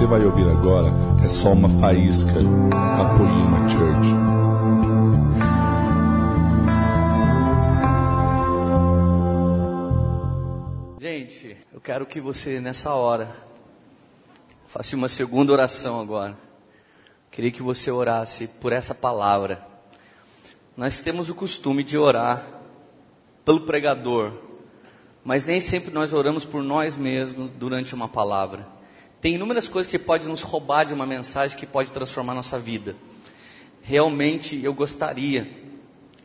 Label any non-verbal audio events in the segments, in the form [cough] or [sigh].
você vai ouvir agora é só uma faísca da Poema Church. Gente, eu quero que você nessa hora faça uma segunda oração agora. Queria que você orasse por essa palavra. Nós temos o costume de orar pelo pregador, mas nem sempre nós oramos por nós mesmos durante uma palavra. Tem inúmeras coisas que podem nos roubar de uma mensagem que pode transformar nossa vida. Realmente eu gostaria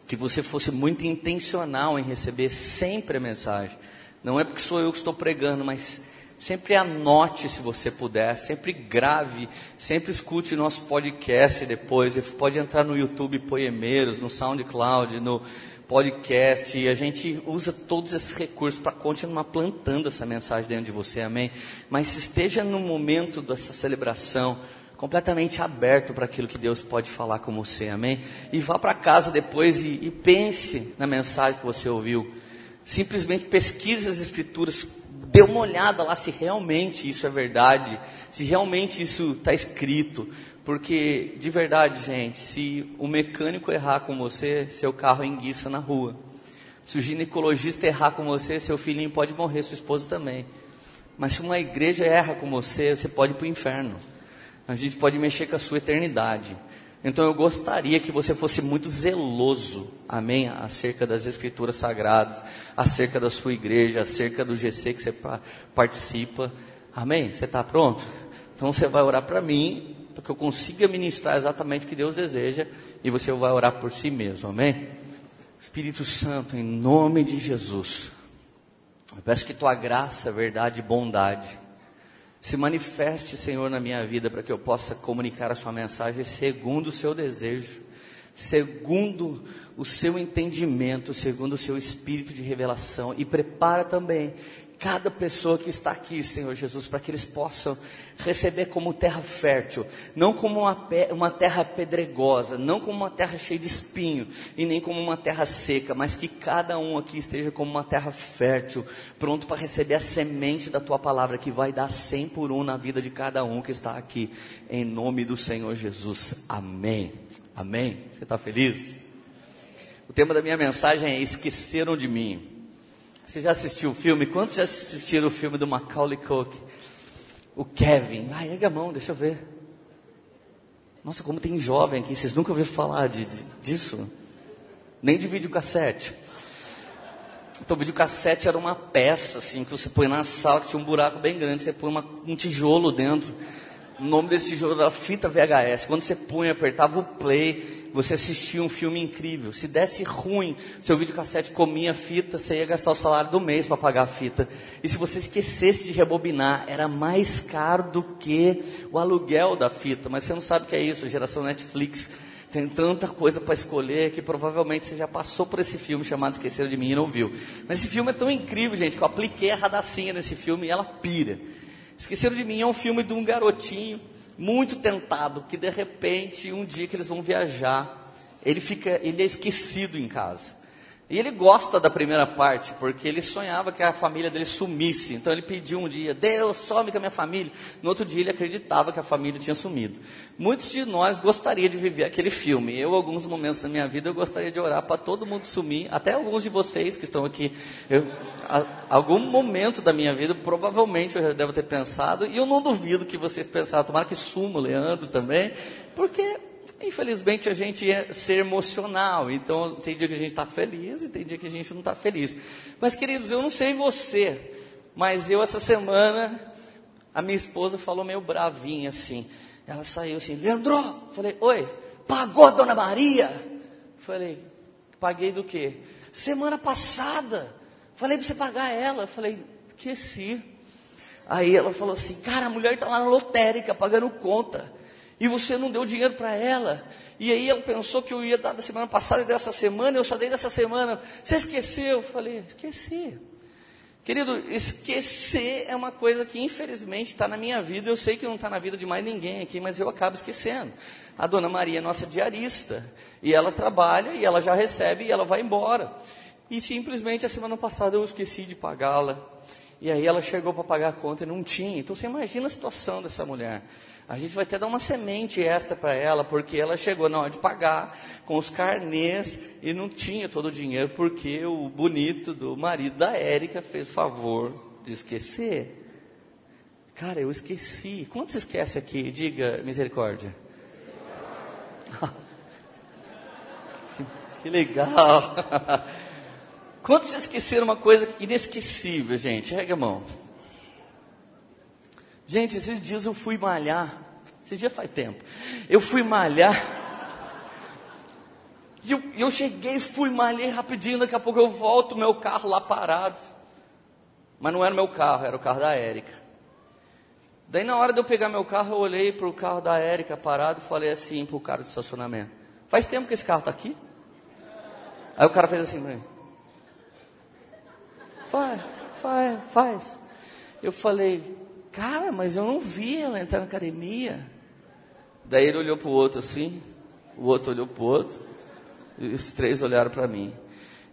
que você fosse muito intencional em receber sempre a mensagem. Não é porque sou eu que estou pregando, mas sempre anote se você puder, sempre grave, sempre escute nosso podcast depois. Pode entrar no YouTube Poemeiros, no SoundCloud, no podcast, e a gente usa todos esses recursos para continuar plantando essa mensagem dentro de você, amém? Mas esteja no momento dessa celebração completamente aberto para aquilo que Deus pode falar com você, amém? E vá para casa depois e, e pense na mensagem que você ouviu. Simplesmente pesquise as escrituras, dê uma olhada lá se realmente isso é verdade, se realmente isso está escrito, porque, de verdade, gente, se o mecânico errar com você, seu carro enguiça na rua. Se o ginecologista errar com você, seu filhinho pode morrer, sua esposa também. Mas se uma igreja erra com você, você pode ir para o inferno. A gente pode mexer com a sua eternidade. Então eu gostaria que você fosse muito zeloso, amém, acerca das escrituras sagradas, acerca da sua igreja, acerca do GC que você participa. Amém? Você está pronto? Então você vai orar para mim para que eu consiga ministrar exatamente o que Deus deseja e você vai orar por si mesmo, amém? Espírito Santo, em nome de Jesus, eu peço que tua graça, verdade e bondade se manifeste, Senhor, na minha vida para que eu possa comunicar a sua mensagem segundo o seu desejo, segundo o seu entendimento, segundo o seu espírito de revelação e prepara também cada pessoa que está aqui, Senhor Jesus, para que eles possam receber como terra fértil, não como uma, uma, terra pedregosa, não como uma terra cheia de espinho, e nem como uma terra seca, mas que cada um aqui esteja como uma terra fértil, pronto para receber a semente da tua palavra, que vai dar cem por um na vida de cada um que está aqui, em nome do Senhor Jesus. Amém. Amém. Você está feliz? O tema da minha mensagem é Esqueceram de mim. Você já assistiu o filme? Quantos já assistiram o filme do Macaulay Culkin? O Kevin. Ai, erga a mão, deixa eu ver. Nossa, como tem jovem aqui. Vocês nunca ouviram falar de, de, disso? Nem de videocassete. Então, videocassete era uma peça, assim, que você põe na sala, que tinha um buraco bem grande. Você põe uma, um tijolo dentro. O nome desse tijolo era fita VHS. Quando você punha, apertava o play, você assistia um filme incrível. Se desse ruim, seu videocassete comia fita, você ia gastar o salário do mês para pagar a fita. E se você esquecesse de rebobinar, era mais caro do que o aluguel da fita. Mas você não sabe o que é isso, geração Netflix. Tem tanta coisa para escolher que provavelmente você já passou por esse filme chamado Esqueceram de Mim e não viu. Mas esse filme é tão incrível, gente, que eu apliquei a radacinha nesse filme e ela pira. Esqueceram de Mim é um filme de um garotinho muito tentado, que de repente, um dia que eles vão viajar, ele fica, ele é esquecido em casa. E ele gosta da primeira parte, porque ele sonhava que a família dele sumisse. Então ele pediu um dia, Deus, some com a minha família. No outro dia ele acreditava que a família tinha sumido. Muitos de nós gostariam de viver aquele filme. Eu, alguns momentos da minha vida, eu gostaria de orar para todo mundo sumir. Até alguns de vocês que estão aqui. Eu, a, algum momento da minha vida, provavelmente eu já devo ter pensado. E eu não duvido que vocês pensaram, tomara que suma o Leandro também. Porque Infelizmente a gente é ser emocional, então tem dia que a gente está feliz e tem dia que a gente não está feliz. Mas queridos, eu não sei você, mas eu essa semana, a minha esposa falou meio bravinha assim. Ela saiu assim, Leandro, falei, oi, pagou a Dona Maria? Falei, paguei do quê? Semana passada, falei para você pagar ela. Falei, esqueci. Aí ela falou assim, cara, a mulher está lá na lotérica pagando conta e você não deu dinheiro para ela. E aí ela pensou que eu ia dar da semana passada e dessa semana, eu só dei dessa semana. Você esqueceu? Eu falei, esqueci. Querido, esquecer é uma coisa que infelizmente está na minha vida. Eu sei que não está na vida de mais ninguém aqui, mas eu acabo esquecendo. A dona Maria é nossa diarista. E ela trabalha, e ela já recebe, e ela vai embora. E simplesmente a semana passada eu esqueci de pagá-la. E aí ela chegou para pagar a conta e não tinha. Então você imagina a situação dessa mulher. A gente vai até dar uma semente extra para ela, porque ela chegou na hora de pagar com os carnês e não tinha todo o dinheiro, porque o bonito do marido da Érica fez o favor de esquecer. Cara, eu esqueci. Quantos esquece aqui? Diga misericórdia. [laughs] que legal. [laughs] Quantos já esqueceram uma coisa inesquecível, gente? Rega a mão. Gente, esses dias eu fui malhar. Esse dia faz tempo. Eu fui malhar. E eu, eu cheguei, fui, malhei rapidinho. Daqui a pouco eu volto, meu carro lá parado. Mas não era meu carro, era o carro da Érica. Daí na hora de eu pegar meu carro, eu olhei para o carro da Érica parado e falei assim para o cara do estacionamento. Faz tempo que esse carro está aqui? Aí o cara fez assim para mim. Faz, faz, faz. Eu falei, cara, mas eu não vi ela entrar na academia. Daí ele olhou para o outro assim, o outro olhou para o outro, e os três olharam para mim.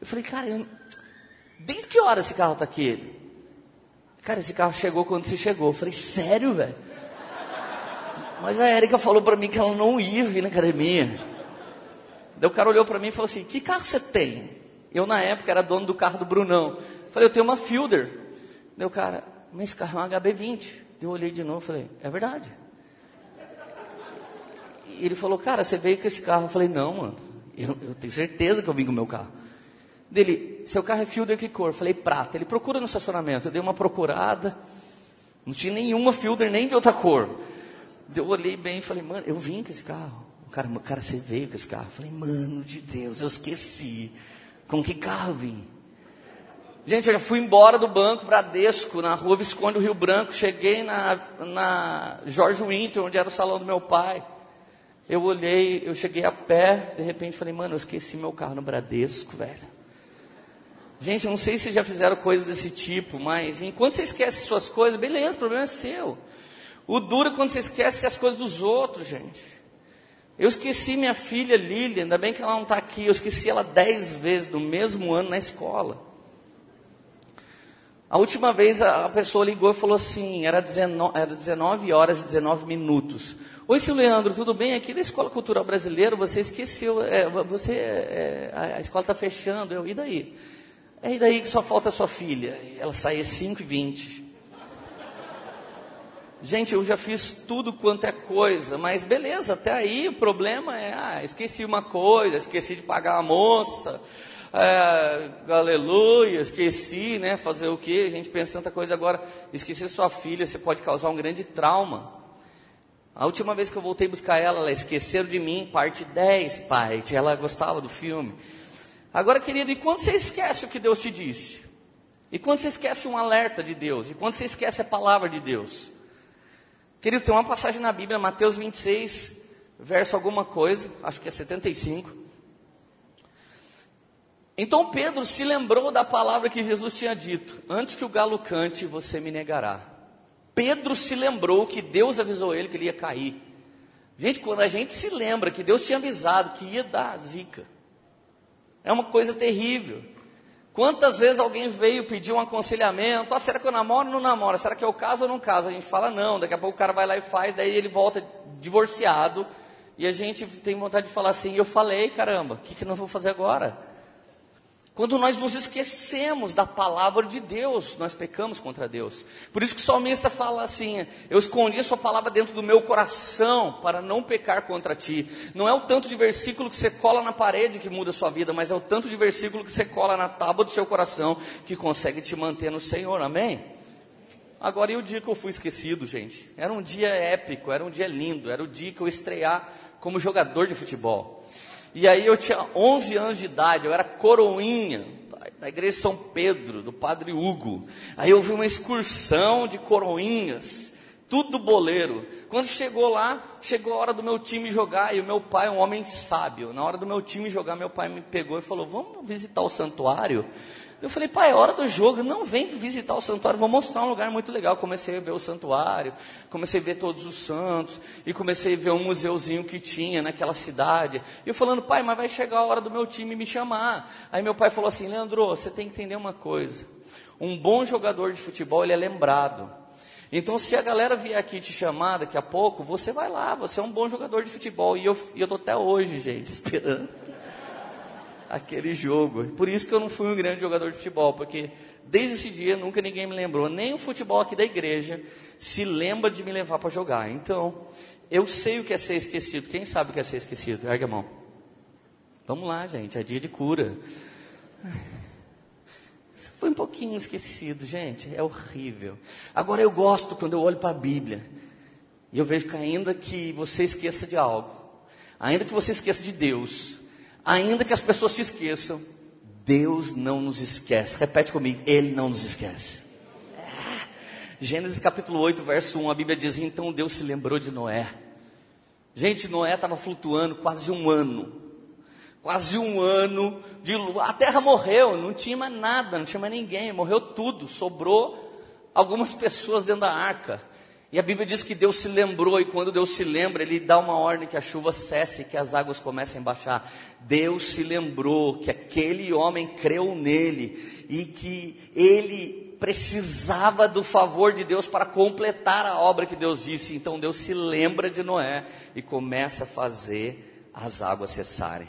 Eu falei, cara, eu... desde que hora esse carro está aqui? Cara, esse carro chegou quando você chegou. Eu falei, sério, velho? Mas a Érica falou para mim que ela não ia vir na academia. Daí o cara olhou para mim e falou assim: Que carro você tem? Eu, na época, era dono do carro do Brunão. Falei: Eu tenho uma Fielder. Daí o cara, mas esse carro é um HB20. Eu olhei de novo e falei: É verdade. E ele falou: Cara, você veio com esse carro? Eu falei: Não, mano. Eu, eu tenho certeza que eu vim com o meu carro. Dele, seu carro é Fielder que cor? Eu falei: Prata. Ele procura no estacionamento. Eu dei uma procurada. Não tinha nenhuma Fielder nem de outra cor. Eu olhei bem e falei: Mano, eu vim com esse carro. Cara, cara, você veio com esse carro? Eu falei, mano de Deus, eu esqueci. Com que carro vim? Gente, eu já fui embora do banco Bradesco, na rua Visconde do Rio Branco. Cheguei na, na Jorge Winter, onde era o salão do meu pai. Eu olhei, eu cheguei a pé, de repente falei, mano, eu esqueci meu carro no Bradesco, velho. Gente, eu não sei se já fizeram coisas desse tipo, mas enquanto você esquece suas coisas, beleza, o problema é seu. O duro é quando você esquece as coisas dos outros, gente. Eu esqueci minha filha Lília, ainda bem que ela não está aqui. Eu esqueci ela dez vezes no mesmo ano na escola. A última vez a pessoa ligou e falou assim: era 19, era 19 horas e 19 minutos. Oi, seu Leandro, tudo bem? Aqui da Escola Cultural Brasileira, você esqueceu, é, você, é, a, a, escola está fechando. Eu, e daí? É, e daí que só falta a sua filha? Ela sai às 5h20. Gente, eu já fiz tudo quanto é coisa, mas beleza, até aí o problema é, ah, esqueci uma coisa, esqueci de pagar a moça, é, aleluia, esqueci, né, fazer o que? A gente pensa tanta coisa agora, esquecer sua filha, você pode causar um grande trauma. A última vez que eu voltei buscar ela, ela esqueceram de mim, parte 10, pai, ela gostava do filme. Agora, querido, e quando você esquece o que Deus te disse? E quando você esquece um alerta de Deus? E quando você esquece a palavra de Deus? Querido, tem uma passagem na Bíblia, Mateus 26, verso alguma coisa, acho que é 75. Então Pedro se lembrou da palavra que Jesus tinha dito: Antes que o galo cante, você me negará. Pedro se lembrou que Deus avisou ele que ele ia cair. Gente, quando a gente se lembra que Deus tinha avisado que ia dar zica, é uma coisa terrível. Quantas vezes alguém veio pedir um aconselhamento? Ah, será que eu namoro ou não namoro? Será que eu caso ou não caso? A gente fala não, daqui a pouco o cara vai lá e faz, daí ele volta divorciado. E a gente tem vontade de falar assim, eu falei, caramba, o que, que nós vamos fazer agora? Quando nós nos esquecemos da palavra de Deus, nós pecamos contra Deus. Por isso que o salmista fala assim: Eu escondi a sua palavra dentro do meu coração para não pecar contra ti. Não é o tanto de versículo que você cola na parede que muda a sua vida, mas é o tanto de versículo que você cola na tábua do seu coração que consegue te manter no Senhor. Amém? Agora, e o dia que eu fui esquecido, gente? Era um dia épico, era um dia lindo, era o dia que eu estrear como jogador de futebol. E aí eu tinha 11 anos de idade, eu era coroinha da igreja São Pedro, do padre Hugo. Aí eu vi uma excursão de coroinhas, tudo boleiro. Quando chegou lá, chegou a hora do meu time jogar, e o meu pai é um homem sábio. Na hora do meu time jogar, meu pai me pegou e falou: Vamos visitar o santuário? Eu falei, pai, é hora do jogo, não vem visitar o santuário, vou mostrar um lugar muito legal. Comecei a ver o santuário, comecei a ver todos os santos, e comecei a ver um museuzinho que tinha naquela cidade. E eu falando, pai, mas vai chegar a hora do meu time me chamar. Aí meu pai falou assim, Leandro, você tem que entender uma coisa. Um bom jogador de futebol, ele é lembrado. Então, se a galera vier aqui te chamar daqui a pouco, você vai lá, você é um bom jogador de futebol. E eu estou até hoje, gente, [laughs] esperando aquele jogo. Por isso que eu não fui um grande jogador de futebol, porque desde esse dia nunca ninguém me lembrou, nem o futebol aqui da igreja se lembra de me levar para jogar. Então, eu sei o que é ser esquecido. Quem sabe o que é ser esquecido? Ergue a mão. Vamos lá, gente, é dia de cura. Foi um pouquinho esquecido, gente, é horrível. Agora eu gosto quando eu olho para a Bíblia e eu vejo que ainda que você esqueça de algo, ainda que você esqueça de Deus, Ainda que as pessoas se esqueçam, Deus não nos esquece. Repete comigo, Ele não nos esquece. É. Gênesis capítulo 8, verso 1, a Bíblia diz: Então Deus se lembrou de Noé. Gente, Noé estava flutuando quase um ano. Quase um ano de lua. A terra morreu, não tinha mais nada, não tinha mais ninguém, morreu tudo. Sobrou algumas pessoas dentro da arca. E a Bíblia diz que Deus se lembrou, e quando Deus se lembra, Ele dá uma ordem que a chuva cesse, que as águas comecem a baixar. Deus se lembrou que aquele homem creu nele e que ele precisava do favor de Deus para completar a obra que Deus disse. Então Deus se lembra de Noé e começa a fazer as águas cessarem.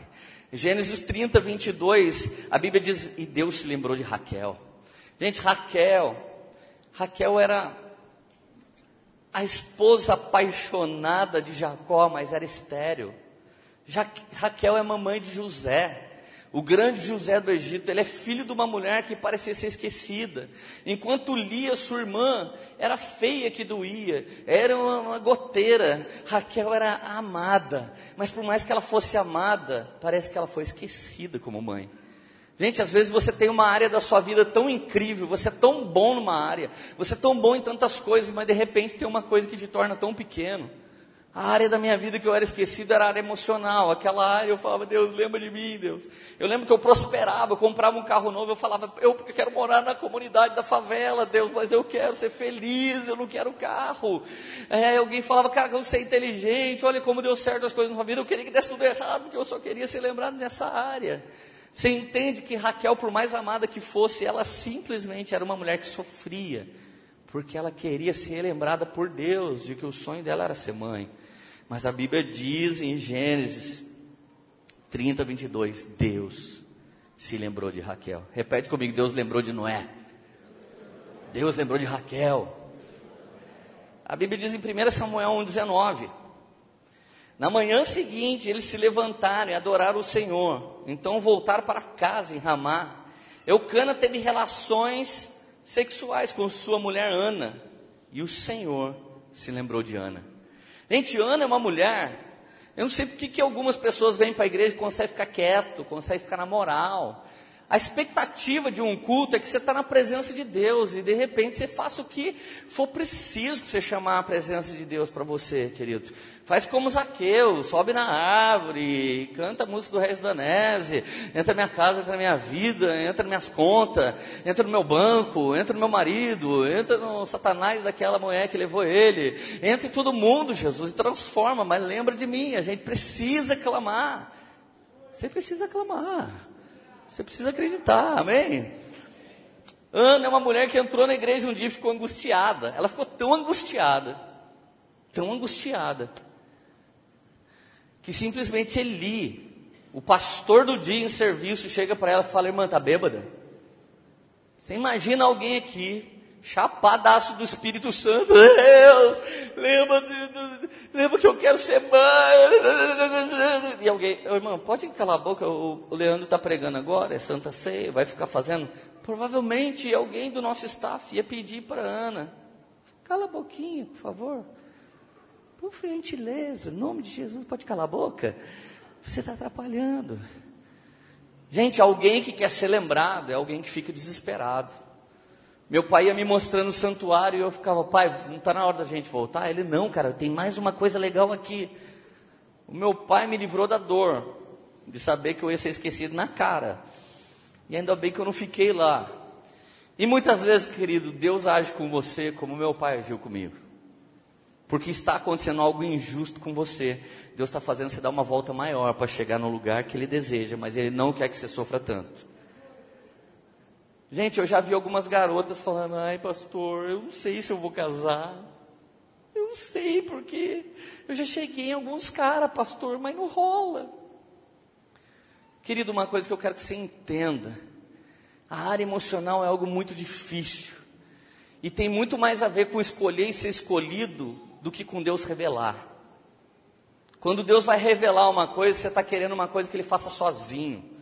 Gênesis 30, 22, a Bíblia diz: E Deus se lembrou de Raquel. Gente, Raquel, Raquel era a esposa apaixonada de Jacó, mas era estéril. Já, Raquel é mamãe de José. O grande José do Egito, ele é filho de uma mulher que parecia ser esquecida. Enquanto Lia, sua irmã, era feia que doía, era uma, uma goteira. Raquel era amada, mas por mais que ela fosse amada, parece que ela foi esquecida como mãe. Gente, às vezes você tem uma área da sua vida tão incrível, você é tão bom numa área, você é tão bom em tantas coisas, mas de repente tem uma coisa que te torna tão pequeno. A área da minha vida que eu era esquecido era a área emocional. Aquela área eu falava, Deus, lembra de mim, Deus. Eu lembro que eu prosperava, eu comprava um carro novo, eu falava, eu quero morar na comunidade da favela, Deus, mas eu quero ser feliz, eu não quero carro. É, alguém falava, cara, eu ser inteligente, olha como deu certo as coisas na sua vida, eu queria que desse tudo errado, porque eu só queria ser lembrado nessa área. Você entende que Raquel, por mais amada que fosse, ela simplesmente era uma mulher que sofria, porque ela queria ser lembrada por Deus de que o sonho dela era ser mãe. Mas a Bíblia diz em Gênesis 30, 22, Deus se lembrou de Raquel. Repete comigo, Deus lembrou de Noé. Deus lembrou de Raquel. A Bíblia diz em 1 Samuel 1,19 na manhã seguinte, eles se levantaram e adoraram o Senhor. Então voltaram para casa em Ramá. Eucana teve relações sexuais com sua mulher Ana. E o Senhor se lembrou de Ana. Gente, Ana é uma mulher. Eu não sei por que algumas pessoas vêm para a igreja e conseguem ficar quieto, conseguem ficar na moral. A expectativa de um culto é que você está na presença de Deus e de repente você faça o que for preciso para você chamar a presença de Deus para você, querido. Faz como Zaqueu, sobe na árvore, canta a música do Reis Danese, entra na minha casa, entra na minha vida, entra nas minhas contas, entra no meu banco, entra no meu marido, entra no satanás daquela mulher que levou ele, entra em todo mundo, Jesus, e transforma, mas lembra de mim, a gente precisa clamar. Você precisa clamar. Você precisa acreditar, amém? Ana é uma mulher que entrou na igreja um dia e ficou angustiada. Ela ficou tão angustiada, tão angustiada, que simplesmente Eli, o pastor do dia em serviço, chega para ela e fala: Irmã, está bêbada? Você imagina alguém aqui chapadaço do Espírito Santo. Deus, lembra, lembra que eu quero ser mãe. E alguém, oh, irmão, pode calar a boca, o, Leandro está pregando agora, é Santa Ceia, vai ficar fazendo. Provavelmente alguém do nosso staff ia pedir para Ana, cala a boquinha, por favor. Por gentileza, em nome de Jesus, pode calar a boca? Você está atrapalhando. Gente, alguém que quer ser lembrado é alguém que fica desesperado. Meu pai ia me mostrando o santuário e eu ficava, pai, não está na hora da gente voltar? Ele, não, cara, tem mais uma coisa legal aqui. O meu pai me livrou da dor, de saber que eu ia ser esquecido na cara. E ainda bem que eu não fiquei lá. E muitas vezes, querido, Deus age com você como meu pai agiu comigo. Porque está acontecendo algo injusto com você. Deus está fazendo você dar uma volta maior para chegar no lugar que Ele deseja, mas Ele não quer que você sofra tanto. Gente, eu já vi algumas garotas falando: ai, pastor, eu não sei se eu vou casar. Eu não sei, porque eu já cheguei em alguns caras, pastor, mas não rola. Querido, uma coisa que eu quero que você entenda: a área emocional é algo muito difícil. E tem muito mais a ver com escolher e ser escolhido do que com Deus revelar. Quando Deus vai revelar uma coisa, você está querendo uma coisa que Ele faça sozinho.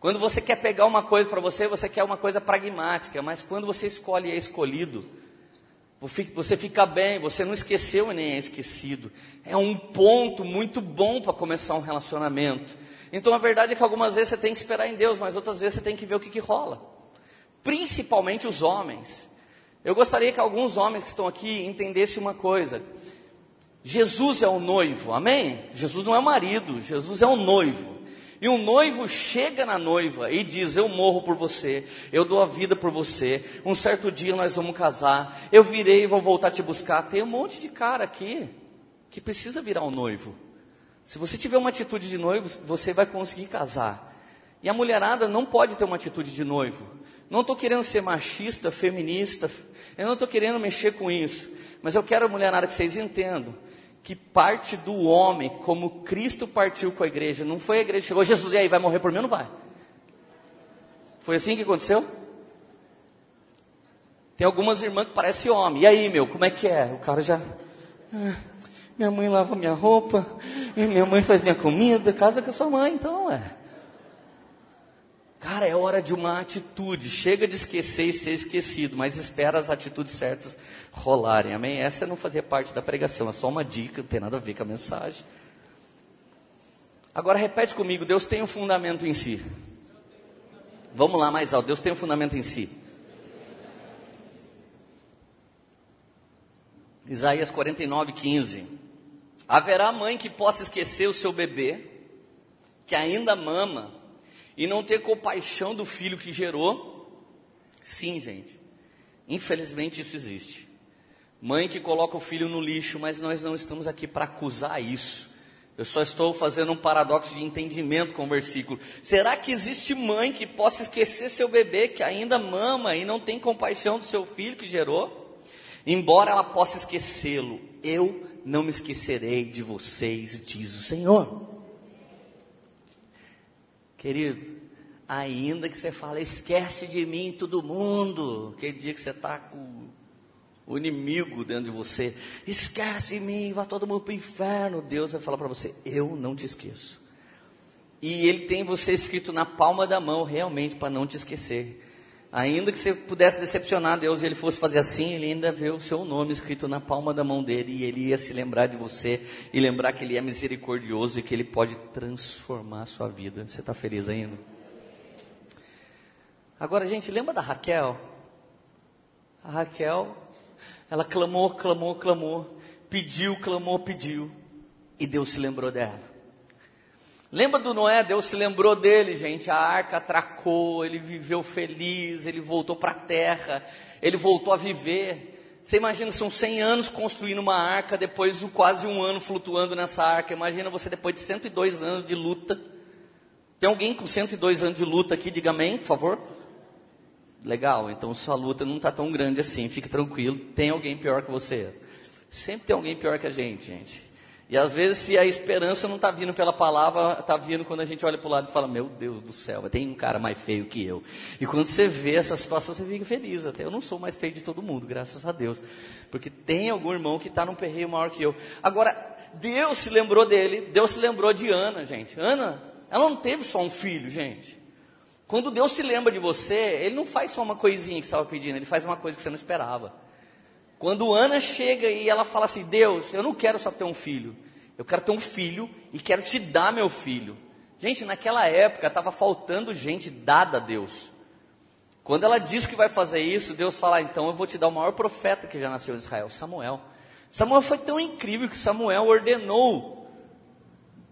Quando você quer pegar uma coisa para você, você quer uma coisa pragmática, mas quando você escolhe e é escolhido, você fica bem, você não esqueceu e nem é esquecido. É um ponto muito bom para começar um relacionamento. Então a verdade é que algumas vezes você tem que esperar em Deus, mas outras vezes você tem que ver o que, que rola. Principalmente os homens. Eu gostaria que alguns homens que estão aqui entendessem uma coisa. Jesus é o noivo, amém? Jesus não é o marido, Jesus é o noivo. E um noivo chega na noiva e diz: Eu morro por você, eu dou a vida por você. Um certo dia nós vamos casar, eu virei e vou voltar te buscar. Tem um monte de cara aqui que precisa virar um noivo. Se você tiver uma atitude de noivo, você vai conseguir casar. E a mulherada não pode ter uma atitude de noivo. Não estou querendo ser machista, feminista, eu não estou querendo mexer com isso. Mas eu quero, mulherada, que vocês entendam que parte do homem, como Cristo partiu com a igreja. Não foi a igreja que chegou, Jesus, e aí, vai morrer por mim ou não vai? Foi assim que aconteceu? Tem algumas irmãs que parecem homem. E aí, meu, como é que é? O cara já. Ah, minha mãe lava minha roupa, minha mãe faz minha comida, casa com a sua mãe, então é. Cara, é hora de uma atitude. Chega de esquecer e ser esquecido, mas espera as atitudes certas rolarem. Amém? Essa não fazia parte da pregação, é só uma dica, não tem nada a ver com a mensagem. Agora repete comigo: Deus tem um fundamento em si. Vamos lá mais alto: Deus tem um fundamento em si. Isaías 49, 15. Haverá mãe que possa esquecer o seu bebê, que ainda mama, e não ter compaixão do filho que gerou? Sim, gente. Infelizmente isso existe. Mãe que coloca o filho no lixo, mas nós não estamos aqui para acusar isso. Eu só estou fazendo um paradoxo de entendimento com o versículo. Será que existe mãe que possa esquecer seu bebê que ainda mama e não tem compaixão do seu filho que gerou? Embora ela possa esquecê-lo, eu não me esquecerei de vocês, diz o Senhor. Querido, ainda que você fale, esquece de mim todo mundo, aquele dia que você está com o inimigo dentro de você, esquece de mim, vai todo mundo para o inferno, Deus vai falar para você, eu não te esqueço. E Ele tem você escrito na palma da mão, realmente, para não te esquecer. Ainda que você pudesse decepcionar Deus e ele fosse fazer assim, ele ainda vê o seu nome escrito na palma da mão dele e ele ia se lembrar de você e lembrar que ele é misericordioso e que ele pode transformar a sua vida. Você está feliz ainda? Agora, gente, lembra da Raquel? A Raquel, ela clamou, clamou, clamou, pediu, clamou, pediu e Deus se lembrou dela. Lembra do Noé? Deus se lembrou dele, gente. A arca atracou, ele viveu feliz, ele voltou para a terra, ele voltou a viver. Você imagina, são 100 anos construindo uma arca, depois quase um ano flutuando nessa arca. Imagina você depois de 102 anos de luta. Tem alguém com 102 anos de luta aqui? Diga amém, por favor. Legal, então sua luta não está tão grande assim, fique tranquilo. Tem alguém pior que você. Sempre tem alguém pior que a gente, gente. E às vezes, se a esperança não está vindo pela palavra, está vindo quando a gente olha para o lado e fala: Meu Deus do céu, tem um cara mais feio que eu. E quando você vê essa situação, você fica feliz. Até eu não sou mais feio de todo mundo, graças a Deus. Porque tem algum irmão que está num perreio maior que eu. Agora, Deus se lembrou dele, Deus se lembrou de Ana, gente. Ana, ela não teve só um filho, gente. Quando Deus se lembra de você, Ele não faz só uma coisinha que você estava pedindo, Ele faz uma coisa que você não esperava. Quando Ana chega e ela fala assim: Deus, eu não quero só ter um filho, eu quero ter um filho e quero te dar meu filho. Gente, naquela época estava faltando gente dada a Deus. Quando ela diz que vai fazer isso, Deus fala: ah, então eu vou te dar o maior profeta que já nasceu em Israel, Samuel. Samuel foi tão incrível que Samuel ordenou,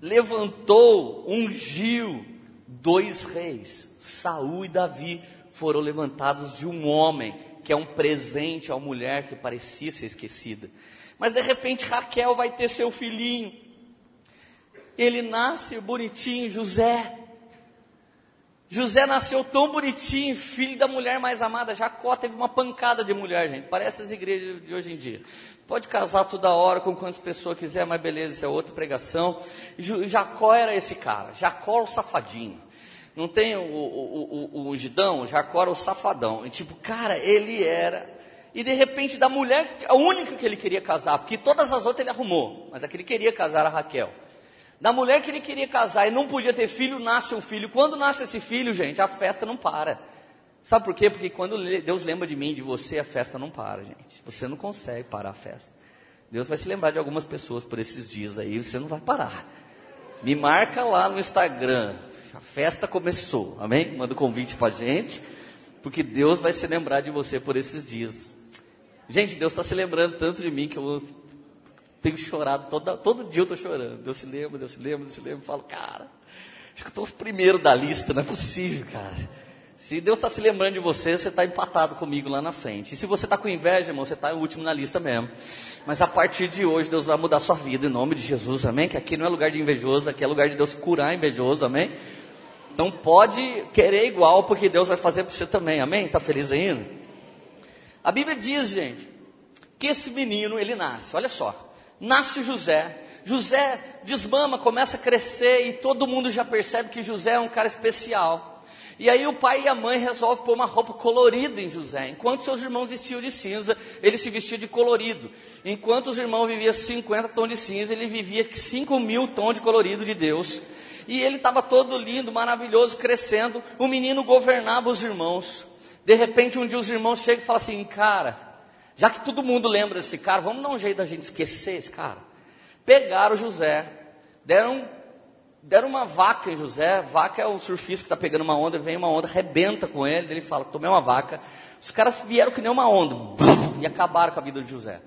levantou, ungiu dois reis, Saul e Davi, foram levantados de um homem que é um presente à mulher que parecia ser esquecida. Mas de repente Raquel vai ter seu filhinho. Ele nasce bonitinho, José. José nasceu tão bonitinho, filho da mulher mais amada. Jacó teve uma pancada de mulher, gente. Parece as igrejas de hoje em dia. Pode casar toda hora com quantas pessoas quiser, mas beleza, isso é outra pregação. Jacó era esse cara. Jacó o safadinho. Não tem o, o, o, o ungidão? Jacó era o safadão. E, tipo, cara, ele era. E de repente, da mulher, a única que ele queria casar, porque todas as outras ele arrumou, mas a que ele queria casar era Raquel. Da mulher que ele queria casar e não podia ter filho, nasce um filho. Quando nasce esse filho, gente, a festa não para. Sabe por quê? Porque quando Deus lembra de mim, de você, a festa não para, gente. Você não consegue parar a festa. Deus vai se lembrar de algumas pessoas por esses dias aí, você não vai parar. Me marca lá no Instagram. A festa começou, amém? Manda um convite para gente, porque Deus vai se lembrar de você por esses dias. Gente, Deus está se lembrando tanto de mim que eu tenho chorado, toda, todo dia eu estou chorando. Deus se lembra, Deus se lembra, Deus se lembra. Eu falo, cara, acho que eu estou o primeiro da lista, não é possível, cara. Se Deus está se lembrando de você, você está empatado comigo lá na frente. E se você está com inveja, irmão, você está o último na lista mesmo. Mas a partir de hoje, Deus vai mudar a sua vida em nome de Jesus, amém? Que aqui não é lugar de invejoso, aqui é lugar de Deus curar invejoso, amém? Então pode querer igual, porque Deus vai fazer para você também, amém? Está feliz ainda? A Bíblia diz, gente, que esse menino, ele nasce, olha só nasce José. José desmama, começa a crescer e todo mundo já percebe que José é um cara especial. E aí o pai e a mãe resolvem pôr uma roupa colorida em José. Enquanto seus irmãos vestiam de cinza, ele se vestia de colorido. Enquanto os irmãos viviam 50 tons de cinza, ele vivia 5 mil tons de colorido de Deus. E ele estava todo lindo, maravilhoso, crescendo. O menino governava os irmãos. De repente, um dia os irmãos chegam e falam assim: Cara, já que todo mundo lembra desse cara, vamos dar um jeito da gente esquecer esse cara. Pegaram José, deram, deram uma vaca em José. Vaca é o surfista que está pegando uma onda, vem uma onda, arrebenta com ele. Ele fala: Tomei uma vaca. Os caras vieram que nem uma onda [laughs] e acabaram com a vida de José.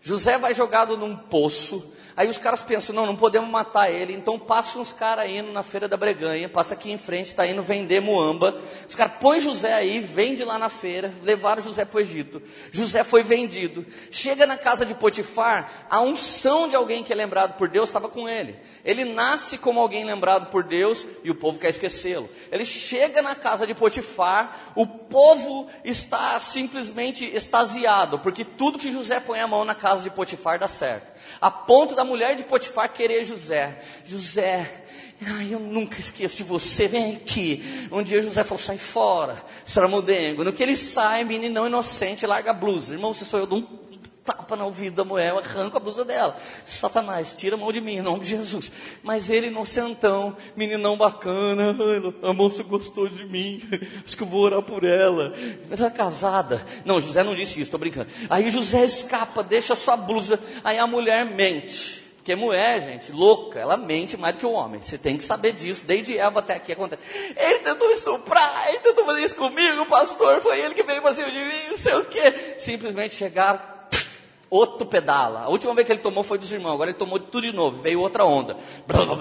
José vai jogado num poço. Aí os caras pensam, não, não podemos matar ele. Então passam uns caras indo na feira da Breganha, passa aqui em frente, está indo vender muamba. Os caras põem José aí, vende lá na feira, levaram José para o Egito. José foi vendido. Chega na casa de Potifar, a unção de alguém que é lembrado por Deus estava com ele. Ele nasce como alguém lembrado por Deus e o povo quer esquecê-lo. Ele chega na casa de Potifar, o povo está simplesmente extasiado, porque tudo que José põe a mão na casa de Potifar dá certo. A ponto da mulher de Potifar querer José. José, ai, eu nunca esqueço de você, vem aqui. Um dia José falou: sai fora, Saramudengo. No que ele sai, meninão inocente, larga a blusa. Irmão, você sou eu de um tapa no ouvido da mulher, eu arranco a blusa dela. Satanás, tira a mão de mim, em nome de Jesus. Mas ele, inocentão, meninão bacana, a moça gostou de mim, [laughs] acho que eu vou orar por ela. Mas ela é casada. Não, José não disse isso, estou brincando. Aí José escapa, deixa sua blusa, aí a mulher mente. Porque mulher, gente, louca, ela mente mais do que o homem. Você tem que saber disso. Desde Eva até aqui acontece. Ele tentou estuprar, ele tentou fazer isso comigo, o pastor, foi ele que veio para cima de mim, não sei o quê. Simplesmente chegaram, outro pedala. A última vez que ele tomou foi dos irmãos, agora ele tomou tudo de novo, veio outra onda.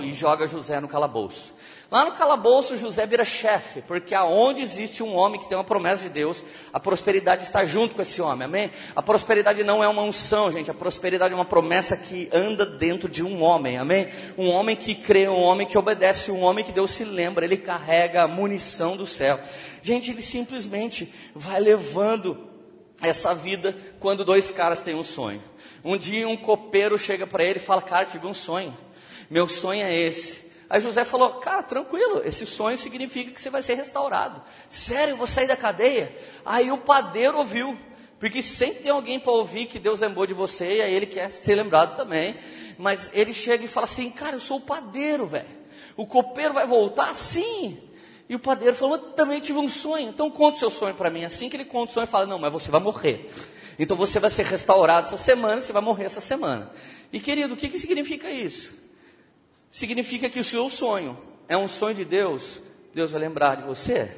E joga José no calabouço. Lá no calabouço, José vira chefe, porque aonde existe um homem que tem uma promessa de Deus, a prosperidade está junto com esse homem, amém? A prosperidade não é uma unção, gente, a prosperidade é uma promessa que anda dentro de um homem, amém? Um homem que crê, um homem que obedece, um homem que Deus se lembra, ele carrega a munição do céu. Gente, ele simplesmente vai levando essa vida quando dois caras têm um sonho. Um dia um copeiro chega para ele e fala: Cara, tive um sonho. Meu sonho é esse. Aí José falou: Cara, tranquilo, esse sonho significa que você vai ser restaurado. Sério, eu vou sair da cadeia? Aí o padeiro ouviu. Porque sempre tem alguém para ouvir que Deus lembrou de você e aí ele quer ser lembrado também. Mas ele chega e fala assim: Cara, eu sou o padeiro, velho. O copeiro vai voltar? Sim. E o padeiro falou: também tive um sonho, então conta o seu sonho para mim. Assim que ele conta o sonho, fala: não, mas você vai morrer. Então você vai ser restaurado essa semana, você vai morrer essa semana. E querido, o que, que significa isso? Significa que o seu sonho é um sonho de Deus, Deus vai lembrar de você.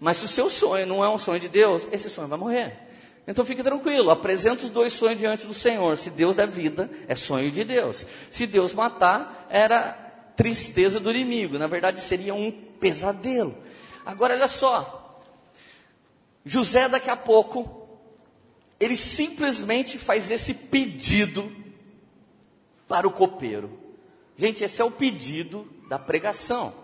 Mas se o seu sonho não é um sonho de Deus, esse sonho vai morrer. Então fique tranquilo, apresenta os dois sonhos diante do Senhor. Se Deus der vida, é sonho de Deus. Se Deus matar, era tristeza do inimigo. Na verdade, seria um pesadelo. Agora, olha só. José, daqui a pouco, ele simplesmente faz esse pedido para o copeiro. Gente, esse é o pedido da pregação.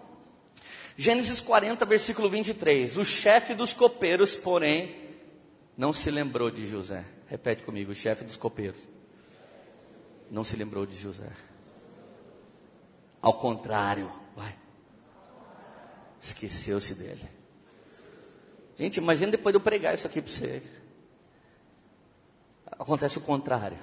Gênesis 40, versículo 23. O chefe dos copeiros, porém, não se lembrou de José. Repete comigo: o chefe dos copeiros não se lembrou de José. Ao contrário. Esqueceu-se dele. Gente, imagina depois de eu pregar isso aqui para você. Acontece o contrário.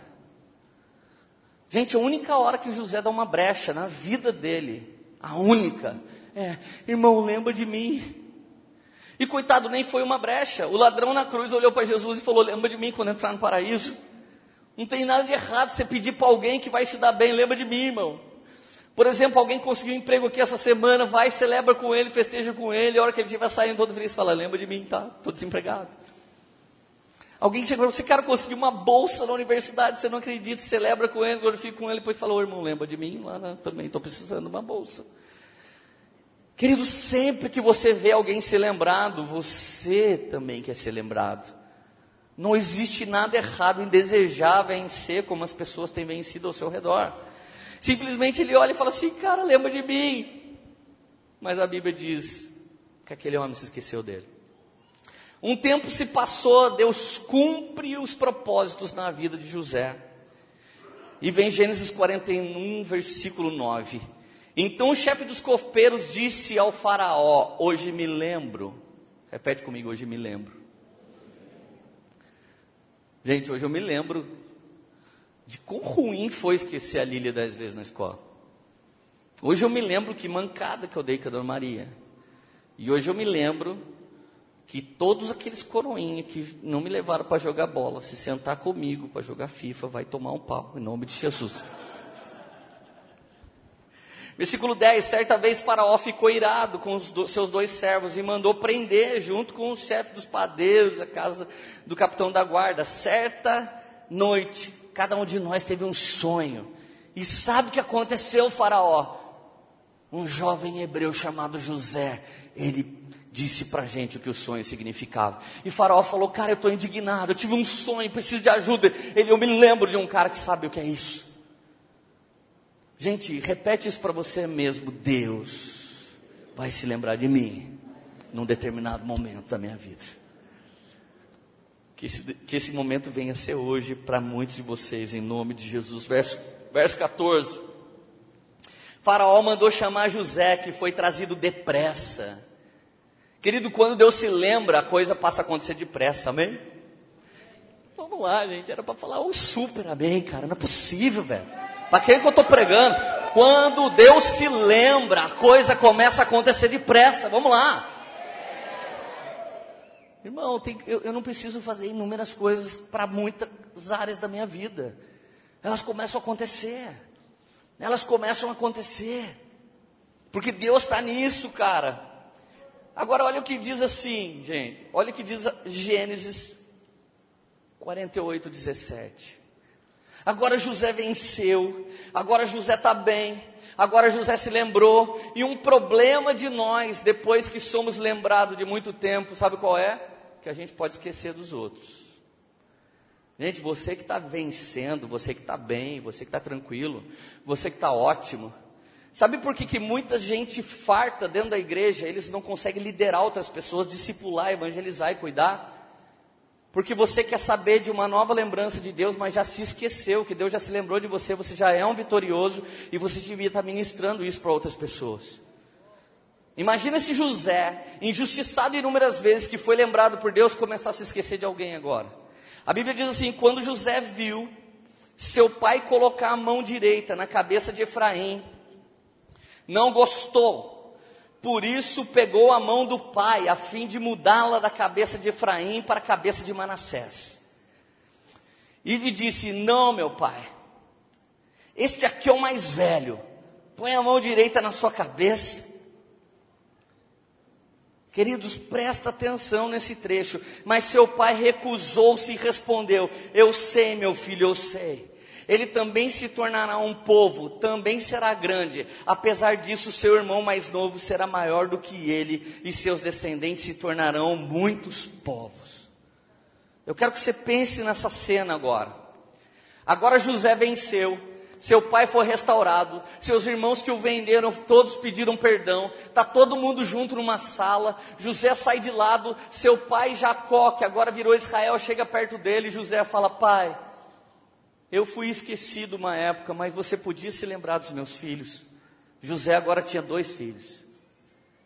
Gente, a única hora que José dá uma brecha na vida dele, a única, é: irmão, lembra de mim. E coitado, nem foi uma brecha. O ladrão na cruz olhou para Jesus e falou: Lembra de mim quando entrar no paraíso. Não tem nada de errado você pedir para alguém que vai se dar bem, lembra de mim, irmão. Por exemplo, alguém conseguiu um emprego aqui essa semana, vai, celebra com ele, festeja com ele, a hora que ele estiver saindo todo feliz, fala, lembra de mim, tá? Estou desempregado. Alguém chega para você, cara, conseguiu uma bolsa na universidade, você não acredita, celebra com ele, glorifica com ele, depois fala, ô irmão, lembra de mim? Lá também estou precisando de uma bolsa. Querido, sempre que você vê alguém ser lembrado, você também quer ser lembrado. Não existe nada errado em desejar vencer como as pessoas têm vencido ao seu redor. Simplesmente ele olha e fala assim: Cara, lembra de mim. Mas a Bíblia diz que aquele homem se esqueceu dele. Um tempo se passou, Deus cumpre os propósitos na vida de José. E vem Gênesis 41, versículo 9. Então o chefe dos copeiros disse ao Faraó: Hoje me lembro. Repete comigo: Hoje me lembro. Gente, hoje eu me lembro de quão ruim foi esquecer a Lília dez vezes na escola. Hoje eu me lembro que mancada que eu dei com a Dona Maria. E hoje eu me lembro que todos aqueles coroinhas que não me levaram para jogar bola, se sentar comigo para jogar FIFA, vai tomar um pau, em nome de Jesus. Versículo 10: Certa vez Faraó ficou irado com os do, seus dois servos e mandou prender, junto com o chefe dos padeiros, a casa do capitão da guarda. Certa noite, cada um de nós teve um sonho. E sabe o que aconteceu, Faraó? Um jovem hebreu chamado José, ele disse para gente o que o sonho significava. E Faraó falou: Cara, eu estou indignado, eu tive um sonho, preciso de ajuda. Ele, eu me lembro de um cara que sabe o que é isso. Gente, repete isso para você mesmo: Deus vai se lembrar de mim num determinado momento da minha vida. Que esse, que esse momento venha ser hoje para muitos de vocês, em nome de Jesus. Verso, verso 14. Faraó mandou chamar José, que foi trazido depressa. Querido, quando Deus se lembra, a coisa passa a acontecer depressa, amém? Vamos lá, gente, era para falar um super amém, cara, não é possível, velho. Para quem que eu estou pregando? Quando Deus se lembra, a coisa começa a acontecer depressa, vamos lá. Irmão, tem, eu, eu não preciso fazer inúmeras coisas para muitas áreas da minha vida. Elas começam a acontecer. Elas começam a acontecer. Porque Deus está nisso, cara. Agora olha o que diz assim, gente. Olha o que diz Gênesis 48, 17. Agora José venceu. Agora José está bem. Agora José se lembrou. E um problema de nós, depois que somos lembrados de muito tempo, sabe qual é? Que a gente pode esquecer dos outros. Gente, você que está vencendo, você que está bem, você que está tranquilo, você que está ótimo. Sabe por que, que muita gente farta dentro da igreja, eles não conseguem liderar outras pessoas, discipular, evangelizar e cuidar? Porque você quer saber de uma nova lembrança de Deus, mas já se esqueceu, que Deus já se lembrou de você, você já é um vitorioso e você devia estar ministrando isso para outras pessoas. Imagina se José, injustiçado inúmeras vezes, que foi lembrado por Deus, começar a se esquecer de alguém agora. A Bíblia diz assim: quando José viu seu pai colocar a mão direita na cabeça de Efraim, não gostou, por isso pegou a mão do pai, a fim de mudá-la da cabeça de Efraim para a cabeça de Manassés. E lhe disse: Não, meu pai, este aqui é o mais velho, põe a mão direita na sua cabeça Queridos, presta atenção nesse trecho. Mas seu pai recusou-se e respondeu: Eu sei, meu filho, eu sei. Ele também se tornará um povo, também será grande. Apesar disso, seu irmão mais novo será maior do que ele, e seus descendentes se tornarão muitos povos. Eu quero que você pense nessa cena agora. Agora José venceu, seu pai foi restaurado, seus irmãos que o venderam, todos pediram perdão, está todo mundo junto numa sala, José sai de lado, seu pai Jacó, que agora virou Israel, chega perto dele, José fala, pai, eu fui esquecido uma época, mas você podia se lembrar dos meus filhos. José agora tinha dois filhos,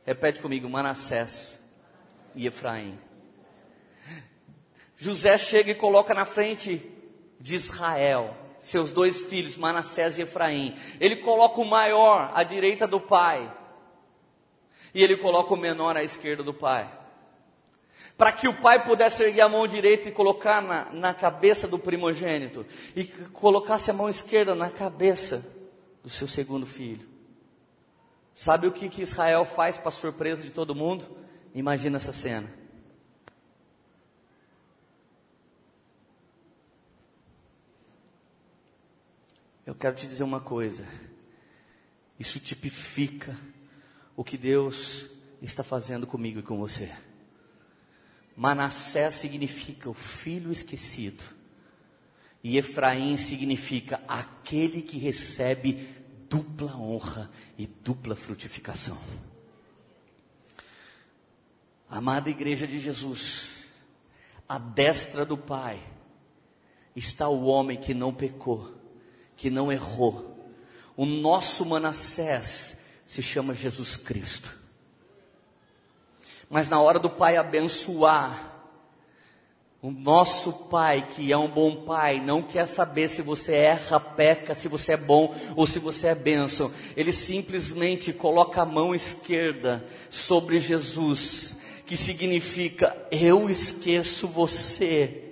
repete comigo, Manassés e Efraim. José chega e coloca na frente de Israel seus dois filhos, Manassés e Efraim. Ele coloca o maior à direita do pai, e ele coloca o menor à esquerda do pai. Para que o pai pudesse erguer a mão direita e colocar na, na cabeça do primogênito, e colocasse a mão esquerda na cabeça do seu segundo filho. Sabe o que, que Israel faz para surpresa de todo mundo? Imagina essa cena. Eu quero te dizer uma coisa. Isso tipifica o que Deus está fazendo comigo e com você. Manassés significa o filho esquecido. E Efraim significa aquele que recebe dupla honra e dupla frutificação. Amada igreja de Jesus, à destra do Pai está o homem que não pecou que não errou. O nosso Manassés se chama Jesus Cristo. Mas na hora do Pai abençoar, o nosso Pai, que é um bom Pai, não quer saber se você erra, peca, se você é bom ou se você é bênção. Ele simplesmente coloca a mão esquerda sobre Jesus, que significa: Eu esqueço você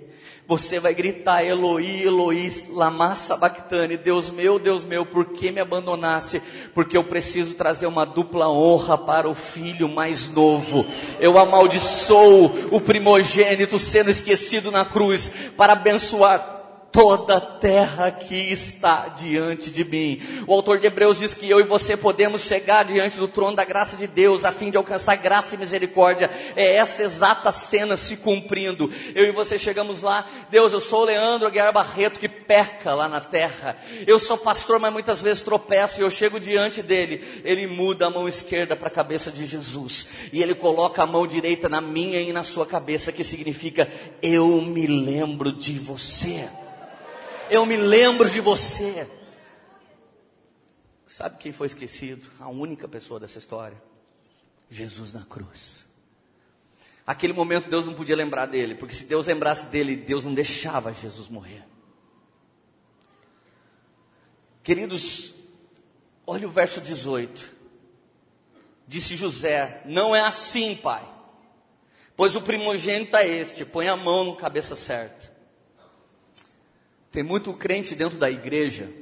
você vai gritar Eloi, Eloi, lama sabachthani, Deus meu, Deus meu, por que me abandonasse? Porque eu preciso trazer uma dupla honra para o filho mais novo. Eu amaldiçoo o primogênito sendo esquecido na cruz para abençoar toda a terra que está diante de mim. O autor de Hebreus diz que eu e você podemos chegar diante do trono da graça de Deus a fim de alcançar graça e misericórdia. É essa exata cena se cumprindo. Eu e você chegamos lá, Deus, eu sou o Leandro Aguiar Barreto que peca lá na terra. Eu sou pastor, mas muitas vezes tropeço e eu chego diante dele. Ele muda a mão esquerda para a cabeça de Jesus e ele coloca a mão direita na minha e na sua cabeça, que significa eu me lembro de você eu me lembro de você. Sabe quem foi esquecido? A única pessoa dessa história? Jesus na cruz. Aquele momento Deus não podia lembrar dele, porque se Deus lembrasse dele, Deus não deixava Jesus morrer. Queridos, olha o verso 18. Disse José: Não é assim, pai, pois o primogênito é este, põe a mão no cabeça certa. Tem muito crente dentro da igreja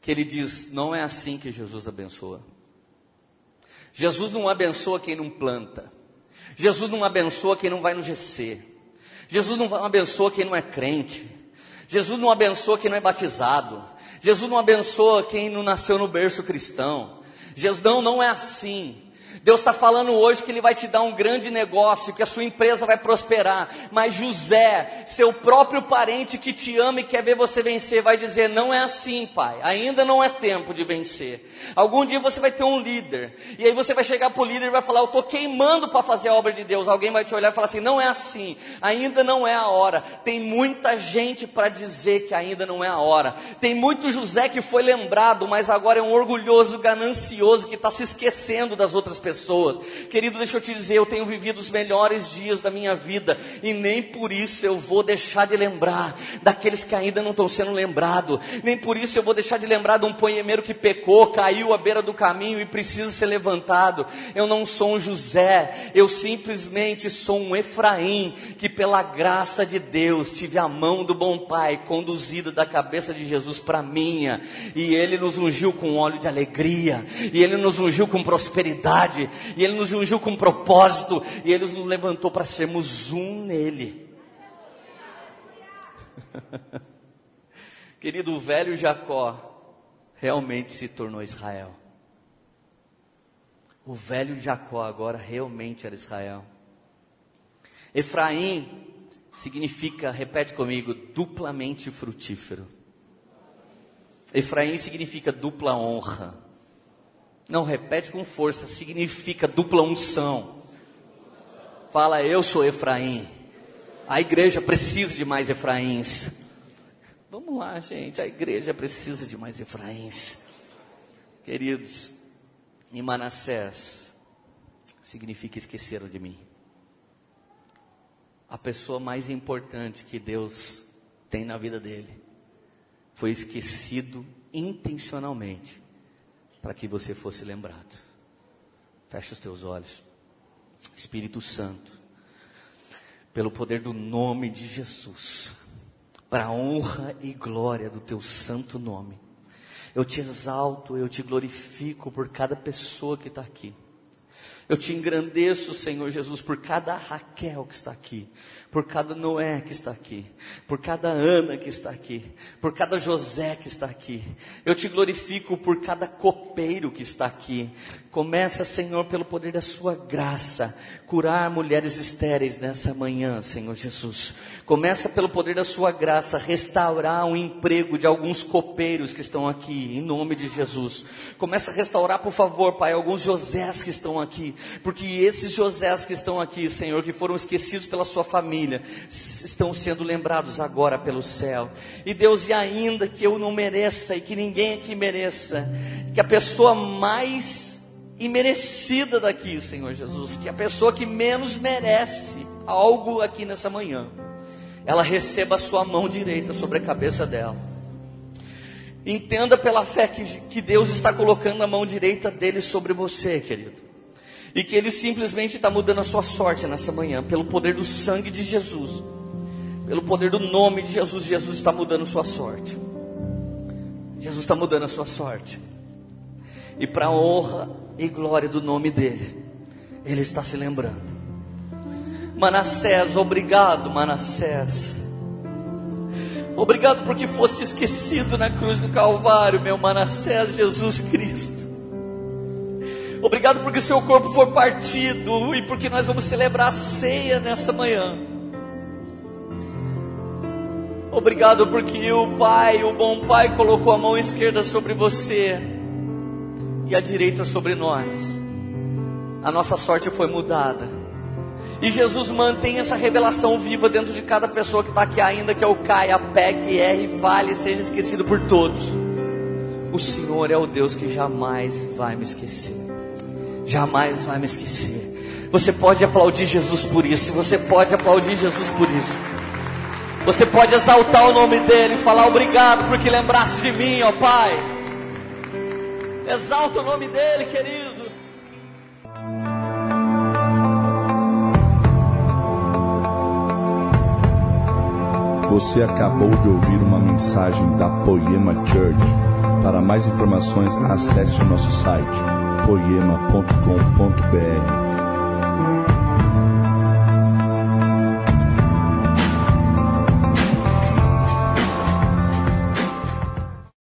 que ele diz: não é assim que Jesus abençoa. Jesus não abençoa quem não planta. Jesus não abençoa quem não vai no GC. Jesus não abençoa quem não é crente. Jesus não abençoa quem não é batizado. Jesus não abençoa quem não nasceu no berço cristão. Jesus não, não é assim. Deus está falando hoje que Ele vai te dar um grande negócio, que a sua empresa vai prosperar. Mas José, seu próprio parente que te ama e quer ver você vencer, vai dizer: Não é assim, pai. Ainda não é tempo de vencer. Algum dia você vai ter um líder. E aí você vai chegar para o líder e vai falar: Eu estou queimando para fazer a obra de Deus. Alguém vai te olhar e falar assim: Não é assim. Ainda não é a hora. Tem muita gente para dizer que ainda não é a hora. Tem muito José que foi lembrado, mas agora é um orgulhoso, ganancioso que está se esquecendo das outras pessoas. Querido, deixa eu te dizer, eu tenho vivido os melhores dias da minha vida e nem por isso eu vou deixar de lembrar daqueles que ainda não estão sendo lembrados. Nem por isso eu vou deixar de lembrar de um poemeiro que pecou, caiu à beira do caminho e precisa ser levantado. Eu não sou um José, eu simplesmente sou um Efraim que pela graça de Deus tive a mão do bom Pai conduzida da cabeça de Jesus para minha e ele nos ungiu com óleo de alegria e ele nos ungiu com prosperidade e Ele nos ungiu com propósito, e Ele nos levantou para sermos um nele. [laughs] Querido, o velho Jacó realmente se tornou Israel. O velho Jacó agora realmente era Israel. Efraim significa, repete comigo, duplamente frutífero. Efraim significa dupla honra. Não, repete com força, significa dupla unção. Fala, eu sou Efraim. A igreja precisa de mais Efraíns. Vamos lá, gente, a igreja precisa de mais Efraíns. Queridos, e Manassés significa esqueceram de mim. A pessoa mais importante que Deus tem na vida dele foi esquecido intencionalmente para que você fosse lembrado. Feche os teus olhos. Espírito Santo, pelo poder do nome de Jesus, para a honra e glória do teu santo nome. Eu te exalto, eu te glorifico por cada pessoa que está aqui. Eu te engrandeço, Senhor Jesus, por cada Raquel que está aqui, por cada Noé que está aqui, por cada Ana que está aqui, por cada José que está aqui. Eu te glorifico por cada copeiro que está aqui. Começa, Senhor, pelo poder da sua graça, curar mulheres estéreis nessa manhã, Senhor Jesus. Começa pelo poder da sua graça, restaurar o emprego de alguns copeiros que estão aqui, em nome de Jesus. Começa a restaurar, por favor, Pai, alguns Josés que estão aqui, porque esses Josés que estão aqui, Senhor, que foram esquecidos pela sua família, família estão sendo lembrados agora pelo céu. E Deus, e ainda que eu não mereça e que ninguém aqui mereça, que a pessoa mais imerecida daqui, Senhor Jesus, que a pessoa que menos merece algo aqui nessa manhã, ela receba a sua mão direita sobre a cabeça dela. Entenda pela fé que, que Deus está colocando a mão direita dele sobre você, querido e que Ele simplesmente está mudando a sua sorte nessa manhã, pelo poder do sangue de Jesus, pelo poder do nome de Jesus, Jesus está mudando a sua sorte. Jesus está mudando a sua sorte, e para a honra e glória do nome dEle, Ele está se lembrando. Manassés, obrigado, Manassés. Obrigado porque foste esquecido na cruz do Calvário, meu Manassés Jesus Cristo. Obrigado porque seu corpo foi partido e porque nós vamos celebrar a ceia nessa manhã. Obrigado porque o Pai, o bom Pai, colocou a mão esquerda sobre você e a direita sobre nós. A nossa sorte foi mudada. E Jesus mantém essa revelação viva dentro de cada pessoa que está aqui ainda, que é o caia, peque, erre, fale, seja esquecido por todos. O Senhor é o Deus que jamais vai me esquecer jamais vai me esquecer. Você pode aplaudir Jesus por isso. Você pode aplaudir Jesus por isso. Você pode exaltar o nome dele e falar obrigado porque lembrasse de mim, ó Pai. Exalta o nome dele, querido. Você acabou de ouvir uma mensagem da Poema Church. Para mais informações, acesse o nosso site poema.com.br